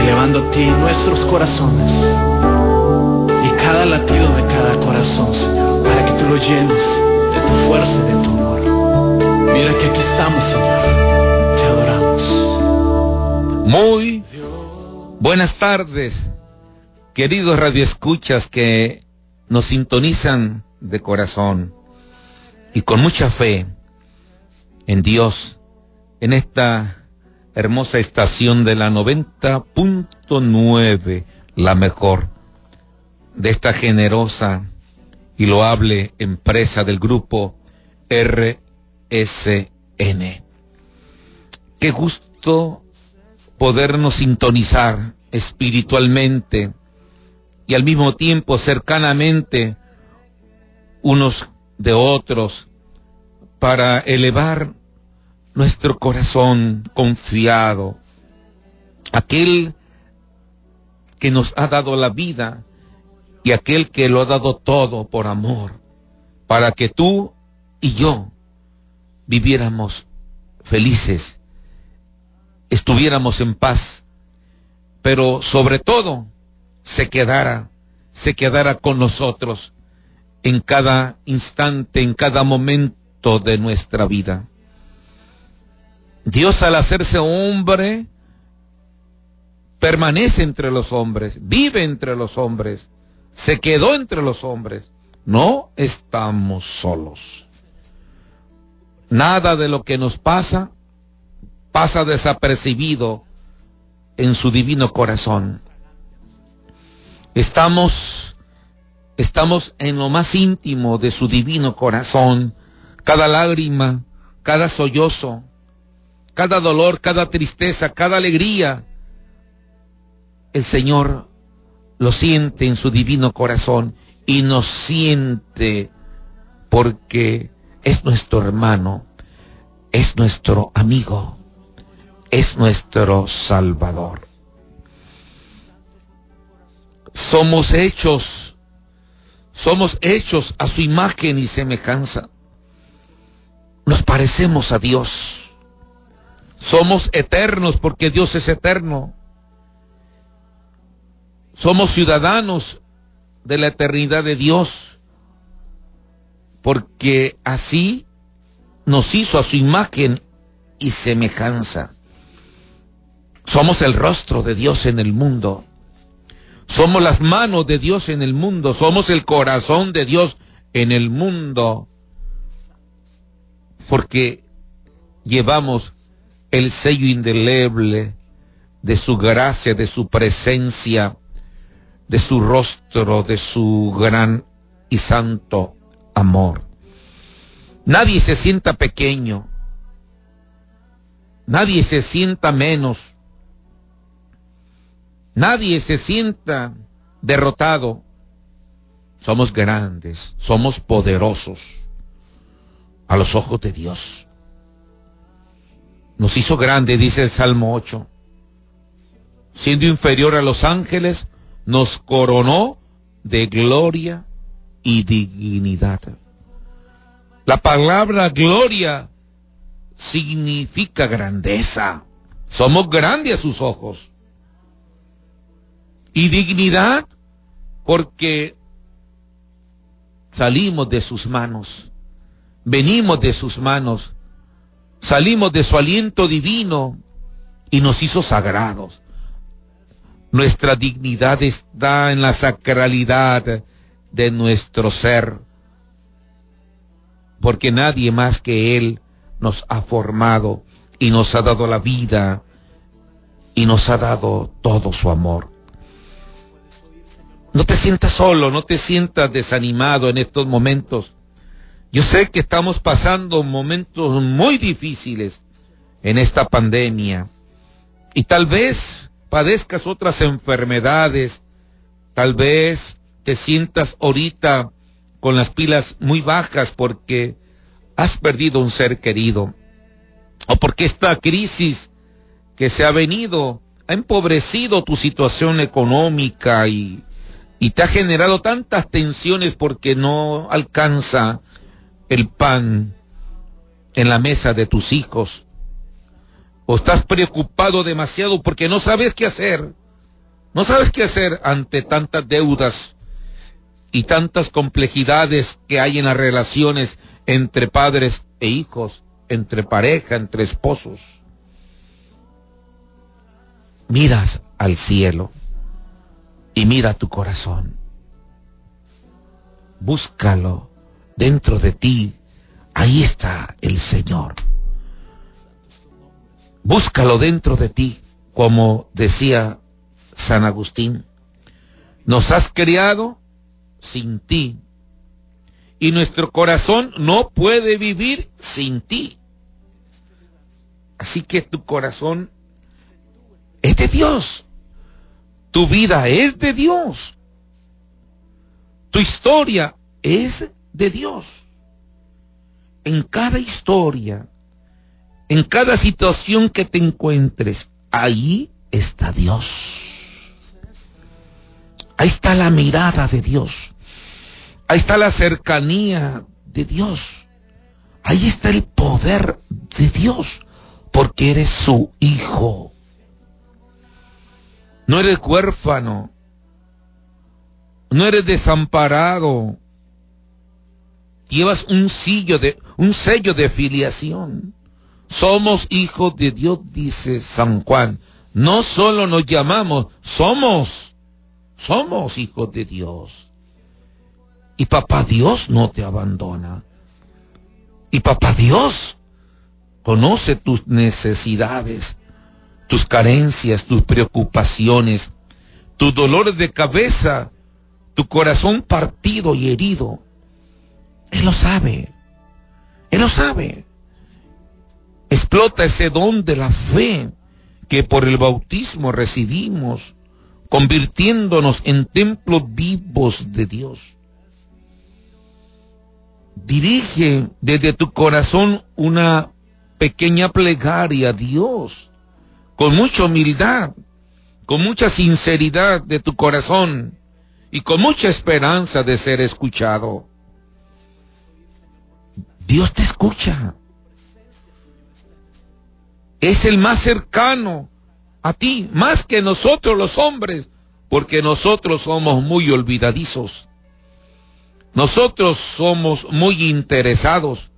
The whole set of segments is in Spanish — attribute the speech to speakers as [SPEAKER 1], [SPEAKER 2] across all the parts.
[SPEAKER 1] elevando a ti nuestros corazones y cada latido de cada corazón, Señor, para que tú lo llenes de tu fuerza y de tu amor. Mira que aquí estamos, Señor, te adoramos.
[SPEAKER 2] Muy buenas tardes, queridos radioescuchas que nos sintonizan de corazón y con mucha fe en Dios en esta hermosa estación de la 90.9, la mejor de esta generosa y loable empresa del grupo RSN. Qué gusto podernos sintonizar espiritualmente y al mismo tiempo cercanamente unos de otros para elevar nuestro corazón confiado, aquel que nos ha dado la vida y aquel que lo ha dado todo por amor, para que tú y yo viviéramos felices, estuviéramos en paz, pero sobre todo se quedara, se quedara con nosotros en cada instante, en cada momento de nuestra vida. Dios al hacerse hombre, permanece entre los hombres, vive entre los hombres, se quedó entre los hombres. No estamos solos. Nada de lo que nos pasa pasa desapercibido en su divino corazón. Estamos, estamos en lo más íntimo de su divino corazón. Cada lágrima, cada sollozo, cada dolor, cada tristeza, cada alegría, el Señor lo siente en su divino corazón y nos siente porque es nuestro hermano, es nuestro amigo, es nuestro Salvador. Somos hechos, somos hechos a su imagen y semejanza. Nos parecemos a Dios somos eternos porque Dios es eterno. Somos ciudadanos de la eternidad de Dios porque así nos hizo a su imagen y semejanza. Somos el rostro de Dios en el mundo. Somos las manos de Dios en el mundo. Somos el corazón de Dios en el mundo. Porque llevamos el sello indeleble de su gracia, de su presencia, de su rostro, de su gran y santo amor. Nadie se sienta pequeño, nadie se sienta menos, nadie se sienta derrotado. Somos grandes, somos poderosos a los ojos de Dios. Nos hizo grande, dice el Salmo 8. Siendo inferior a los ángeles, nos coronó de gloria y dignidad. La palabra gloria significa grandeza. Somos grandes a sus ojos. Y dignidad porque salimos de sus manos, venimos de sus manos Salimos de su aliento divino y nos hizo sagrados. Nuestra dignidad está en la sacralidad de nuestro ser, porque nadie más que Él nos ha formado y nos ha dado la vida y nos ha dado todo su amor. No te sientas solo, no te sientas desanimado en estos momentos. Yo sé que estamos pasando momentos muy difíciles en esta pandemia y tal vez padezcas otras enfermedades Tal vez te sientas ahorita con las pilas muy bajas porque has perdido un ser querido o porque esta crisis que se ha venido ha empobrecido tu situación económica y, y te ha generado tantas tensiones porque no alcanza el pan en la mesa de tus hijos. O estás preocupado demasiado porque no sabes qué hacer. No sabes qué hacer ante tantas deudas y tantas complejidades que hay en las relaciones entre padres e hijos, entre pareja, entre esposos. Miras al cielo y mira tu corazón. Búscalo dentro de ti. Ahí está el Señor. Búscalo dentro de ti, como decía San Agustín. Nos has criado sin ti. Y nuestro corazón no puede vivir sin ti. Así que tu corazón es de Dios. Tu vida es de Dios. Tu historia es de Dios. En cada historia, en cada situación que te encuentres, ahí está Dios. Ahí está la mirada de Dios. Ahí está la cercanía de Dios. Ahí está el poder de Dios, porque eres su hijo. No eres huérfano. No eres desamparado. Llevas un sello de, un sello de filiación. Somos hijos de Dios, dice San Juan. No solo nos llamamos, somos somos hijos de Dios. Y papá Dios no te abandona. Y papá Dios conoce tus necesidades, tus carencias, tus preocupaciones, tus dolores de cabeza, tu corazón partido y herido. Él lo sabe. Él lo sabe. Explota ese don de la fe que por el bautismo recibimos convirtiéndonos en templos vivos de Dios. Dirige desde tu corazón una pequeña plegaria a Dios, con mucha humildad, con mucha sinceridad de tu corazón y con mucha esperanza de ser escuchado. Dios te escucha. Es el más cercano a ti más que nosotros los hombres, porque nosotros somos muy olvidadizos. Nosotros somos muy interesados.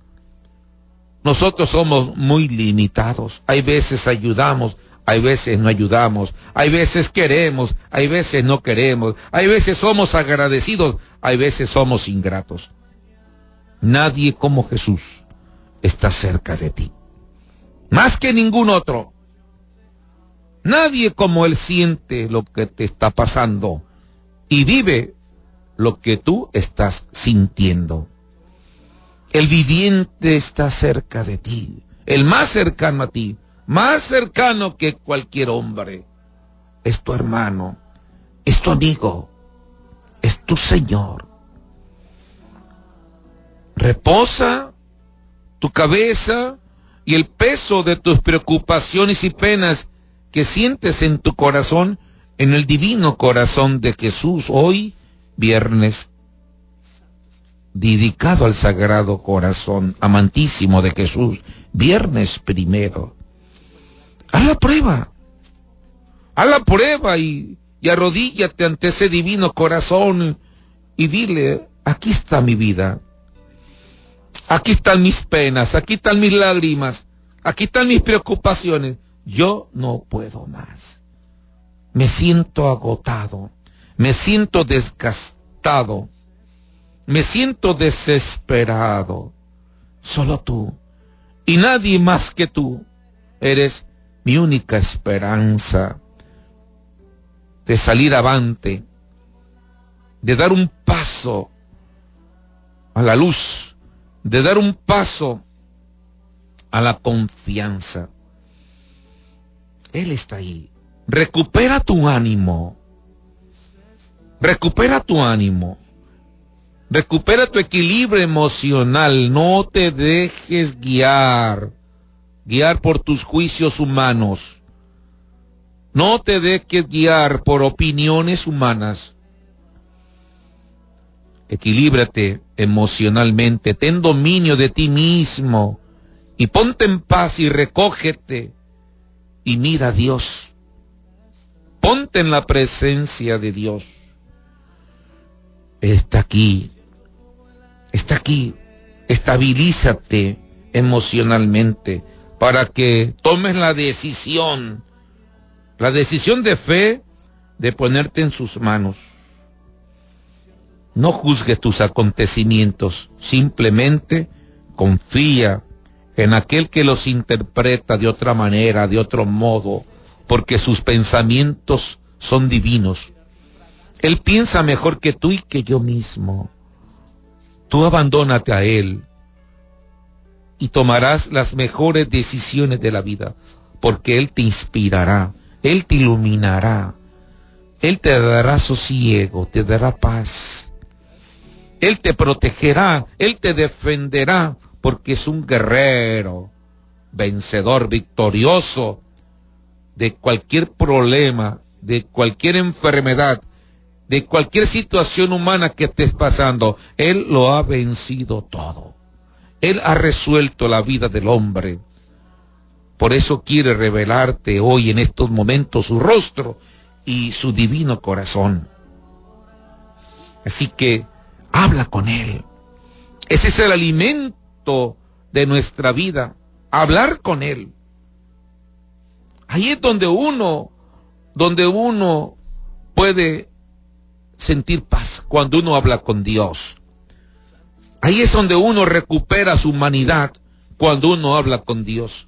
[SPEAKER 2] Nosotros somos muy limitados. Hay veces ayudamos, hay veces no ayudamos, hay veces queremos, hay veces no queremos, hay veces somos agradecidos, hay veces somos ingratos. Nadie como Jesús está cerca de ti. Más que ningún otro. Nadie como Él siente lo que te está pasando y vive lo que tú estás sintiendo. El viviente está cerca de ti, el más cercano a ti, más cercano que cualquier hombre. Es tu hermano, es tu amigo, es tu Señor. Reposa tu cabeza y el peso de tus preocupaciones y penas que sientes en tu corazón, en el divino corazón de Jesús, hoy, viernes, dedicado al sagrado corazón amantísimo de Jesús, viernes primero. Haz la prueba, haz la prueba y, y arrodíllate ante ese divino corazón y dile, aquí está mi vida, aquí están mis penas, aquí están mis lágrimas, aquí están mis preocupaciones, yo no puedo más. Me siento agotado, me siento desgastado, me siento desesperado. Solo tú y nadie más que tú eres mi única esperanza de salir avante, de dar un paso a la luz, de dar un paso a la confianza. Él está ahí. Recupera tu ánimo. Recupera tu ánimo. Recupera tu equilibrio emocional. No te dejes guiar. Guiar por tus juicios humanos. No te dejes guiar por opiniones humanas. Equilíbrate emocionalmente. Ten dominio de ti mismo. Y ponte en paz y recógete. Y mira a Dios. Ponte en la presencia de Dios está aquí, está aquí, estabilízate emocionalmente para que tomes la decisión, la decisión de fe de ponerte en sus manos. No juzgue tus acontecimientos, simplemente confía en aquel que los interpreta de otra manera, de otro modo, porque sus pensamientos son divinos. Él piensa mejor que tú y que yo mismo. Tú abandónate a Él y tomarás las mejores decisiones de la vida, porque Él te inspirará, Él te iluminará, Él te dará sosiego, te dará paz. Él te protegerá, Él te defenderá, porque es un guerrero, vencedor, victorioso de cualquier problema, de cualquier enfermedad, de cualquier situación humana que estés pasando, Él lo ha vencido todo. Él ha resuelto la vida del hombre. Por eso quiere revelarte hoy en estos momentos su rostro y su divino corazón. Así que habla con Él. Ese es el alimento de nuestra vida, hablar con Él. Ahí es donde uno, donde uno puede sentir paz cuando uno habla con Dios. Ahí es donde uno recupera su humanidad cuando uno habla con Dios.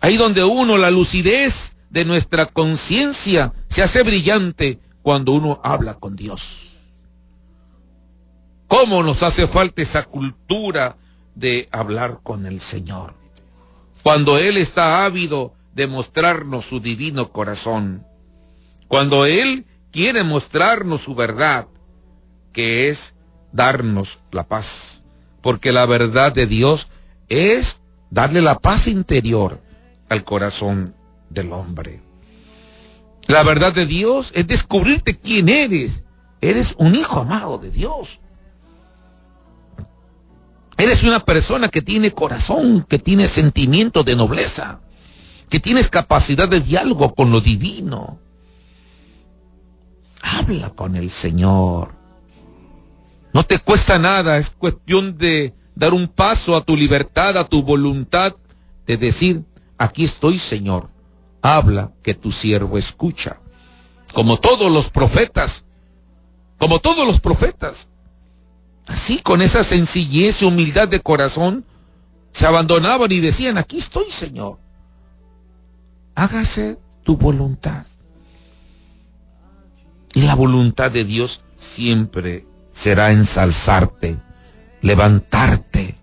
[SPEAKER 2] Ahí donde uno la lucidez de nuestra conciencia se hace brillante cuando uno habla con Dios. ¿Cómo nos hace falta esa cultura de hablar con el Señor? Cuando Él está ávido de mostrarnos su divino corazón. Cuando Él quiere mostrarnos su verdad, que es darnos la paz. Porque la verdad de Dios es darle la paz interior al corazón del hombre. La verdad de Dios es descubrirte quién eres. Eres un hijo amado de Dios. Eres una persona que tiene corazón, que tiene sentimiento de nobleza, que tienes capacidad de diálogo con lo divino. Habla con el Señor. No te cuesta nada, es cuestión de dar un paso a tu libertad, a tu voluntad, de decir, aquí estoy Señor, habla que tu siervo escucha. Como todos los profetas, como todos los profetas. Así, con esa sencillez y humildad de corazón, se abandonaban y decían, aquí estoy Señor, hágase tu voluntad. Y la voluntad de Dios siempre será ensalzarte, levantarte,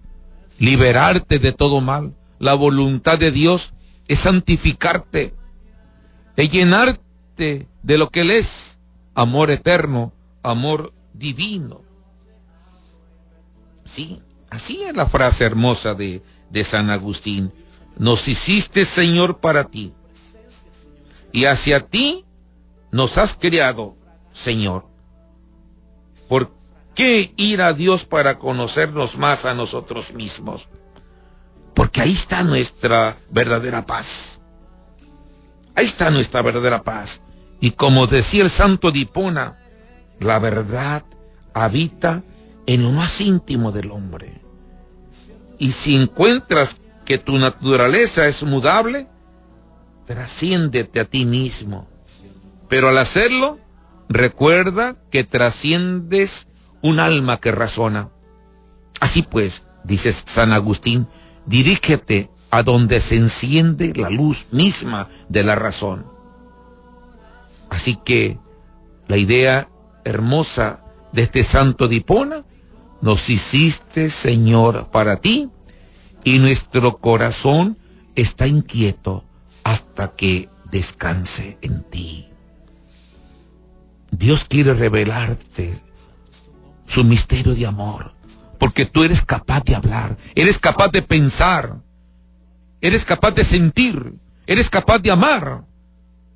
[SPEAKER 2] liberarte de todo mal. La voluntad de Dios es santificarte, es llenarte de lo que Él es, amor eterno, amor divino. Sí, así es la frase hermosa de, de San Agustín. Nos hiciste Señor para ti, y hacia ti nos has criado, Señor. ¿Por qué ir a Dios para conocernos más a nosotros mismos? Porque ahí está nuestra verdadera paz. Ahí está nuestra verdadera paz. Y como decía el santo Dipona, la verdad habita en lo más íntimo del hombre. Y si encuentras que tu naturaleza es mudable, trasciéndete a ti mismo. Pero al hacerlo, recuerda que trasciendes un alma que razona. Así pues, dice San Agustín, dirígete a donde se enciende la luz misma de la razón. Así que la idea hermosa de este santo Dipona, nos hiciste Señor para ti y nuestro corazón está inquieto hasta que descanse en ti. Dios quiere revelarte su misterio de amor, porque tú eres capaz de hablar, eres capaz de pensar, eres capaz de sentir, eres capaz de amar.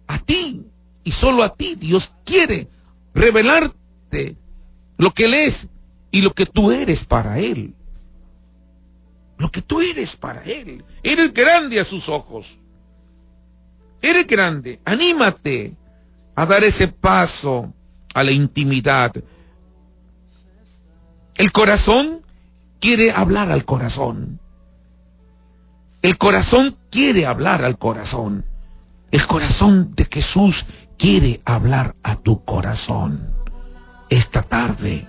[SPEAKER 2] A ti y solo a ti Dios quiere revelarte lo que Él es y lo que tú eres para Él. Lo que tú eres para Él. Eres grande a sus ojos. Eres grande. Anímate a dar ese paso a la intimidad. El corazón quiere hablar al corazón. El corazón quiere hablar al corazón. El corazón de Jesús quiere hablar a tu corazón esta tarde.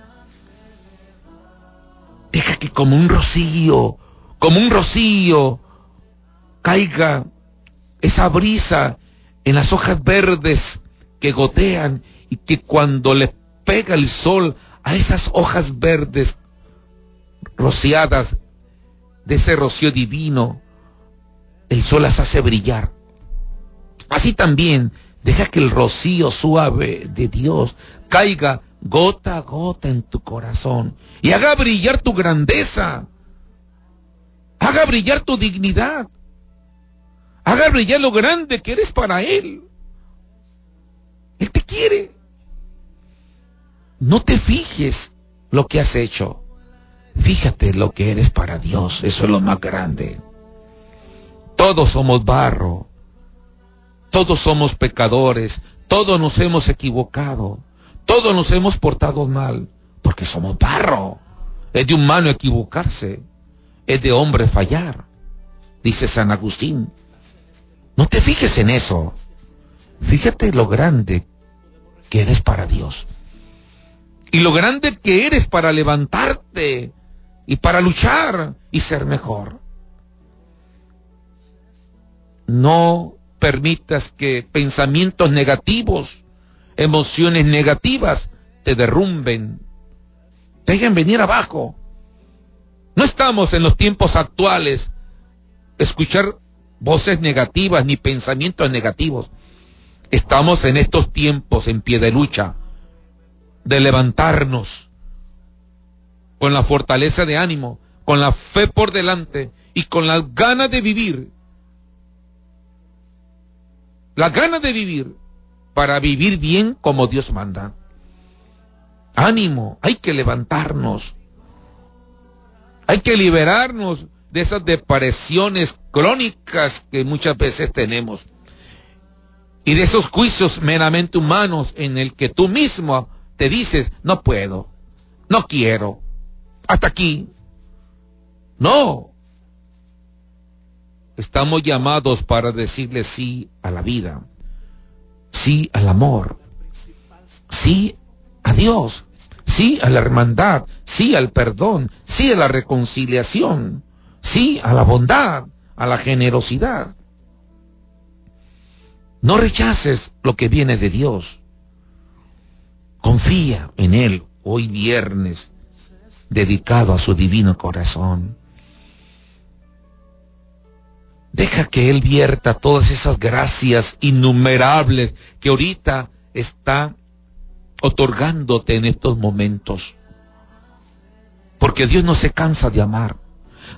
[SPEAKER 2] Que como un rocío, como un rocío, caiga esa brisa en las hojas verdes que gotean y que cuando le pega el sol a esas hojas verdes rociadas de ese rocío divino, el sol las hace brillar. Así también deja que el rocío suave de Dios caiga gota a gota en tu corazón y haga brillar tu grandeza, haga brillar tu dignidad, haga brillar lo grande que eres para Él. Él te quiere. No te fijes lo que has hecho. Fíjate lo que eres para Dios. Eso es lo más grande. Todos somos barro. Todos somos pecadores. Todos nos hemos equivocado. Todos nos hemos portado mal. Porque somos barro. Es de humano equivocarse. Es de hombre fallar. Dice San Agustín. No te fijes en eso. Fíjate lo grande que eres para Dios. Y lo grande que eres para levantarte y para luchar y ser mejor. No permitas que pensamientos negativos, emociones negativas te derrumben, te hagan venir abajo. No estamos en los tiempos actuales escuchar voces negativas ni pensamientos negativos. Estamos en estos tiempos en pie de lucha, de levantarnos con la fortaleza de ánimo, con la fe por delante y con las ganas de vivir la gana de vivir para vivir bien como Dios manda. Ánimo, hay que levantarnos. Hay que liberarnos de esas depresiones crónicas que muchas veces tenemos. Y de esos juicios meramente humanos en el que tú mismo te dices, no puedo, no quiero, hasta aquí. No, Estamos llamados para decirle sí a la vida, sí al amor, sí a Dios, sí a la hermandad, sí al perdón, sí a la reconciliación, sí a la bondad, a la generosidad. No rechaces lo que viene de Dios. Confía en Él hoy viernes, dedicado a su divino corazón. Deja que Él vierta todas esas gracias innumerables que ahorita está otorgándote en estos momentos. Porque Dios no se cansa de amar.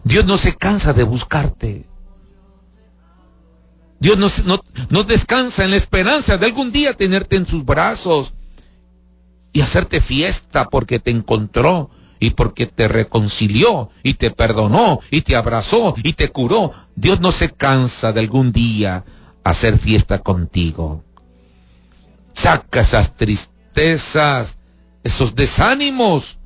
[SPEAKER 2] Dios no se cansa de buscarte. Dios no, no, no, descansa en la esperanza de algún día tenerte en sus brazos y hacerte fiesta porque te encontró y porque te reconcilió y te perdonó y te abrazó y te curó, Dios no se cansa de algún día hacer fiesta contigo. Saca esas tristezas, esos desánimos.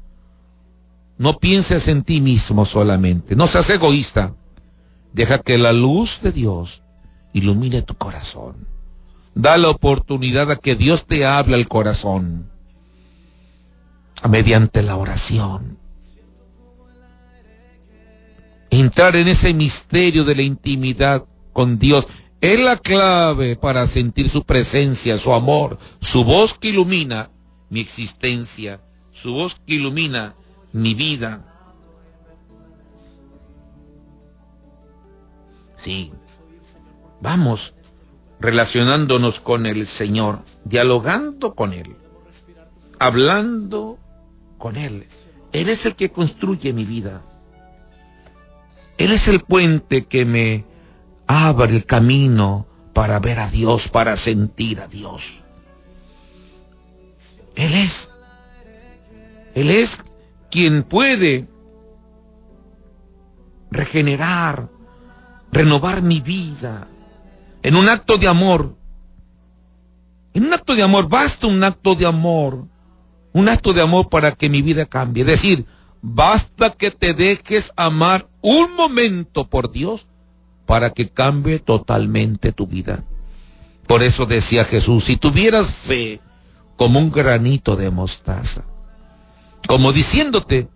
[SPEAKER 2] No pienses en ti mismo solamente. No seas egoísta. Deja que la luz de Dios ilumine tu corazón. Da la oportunidad a que Dios te hable al corazón mediante la oración. Entrar en ese misterio de la intimidad con Dios es la clave para sentir su presencia, su amor, su voz que ilumina mi existencia, su voz que ilumina mi vida. Sí, vamos relacionándonos con el Señor, dialogando con Él hablando con Él. Él es el que construye mi vida. Él es el puente que me abre el camino para ver a Dios, para sentir a Dios. Él es. Él es quien puede regenerar, renovar mi vida en un acto de amor. En un acto de amor, basta un acto de amor. Un acto de amor para que mi vida cambie. Es decir, basta que te dejes amar un momento por Dios para que cambie totalmente tu vida. Por eso decía Jesús, si tuvieras fe como un granito de mostaza, como diciéndote,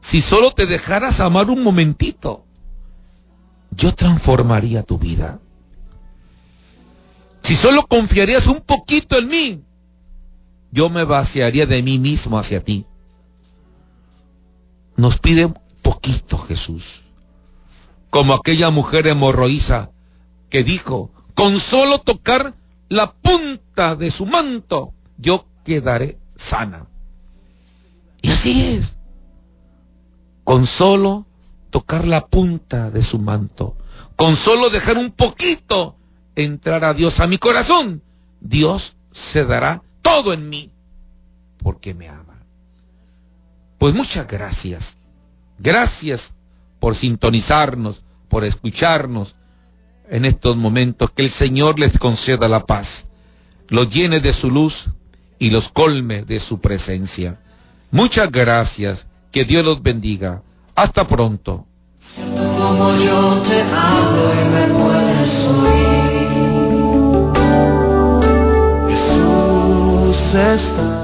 [SPEAKER 2] si solo te dejaras amar un momentito, yo transformaría tu vida. Si solo confiarías un poquito en mí, yo me vaciaría de mí mismo hacia ti. Nos pide poquito Jesús, como aquella mujer hemorroísa que dijo, con solo tocar la punta de su manto, yo quedaré sana. Y así es con solo tocar la punta de su manto, con solo dejar un poquito entrar a Dios a mi corazón, Dios se dará todo en mí, porque me ama. Pues muchas gracias. Gracias por sintonizarnos, por escucharnos en estos momentos. Que el Señor les conceda la paz, los llene de su luz y los colme de su presencia. Muchas gracias que Dios los bendiga. Hasta pronto. Está.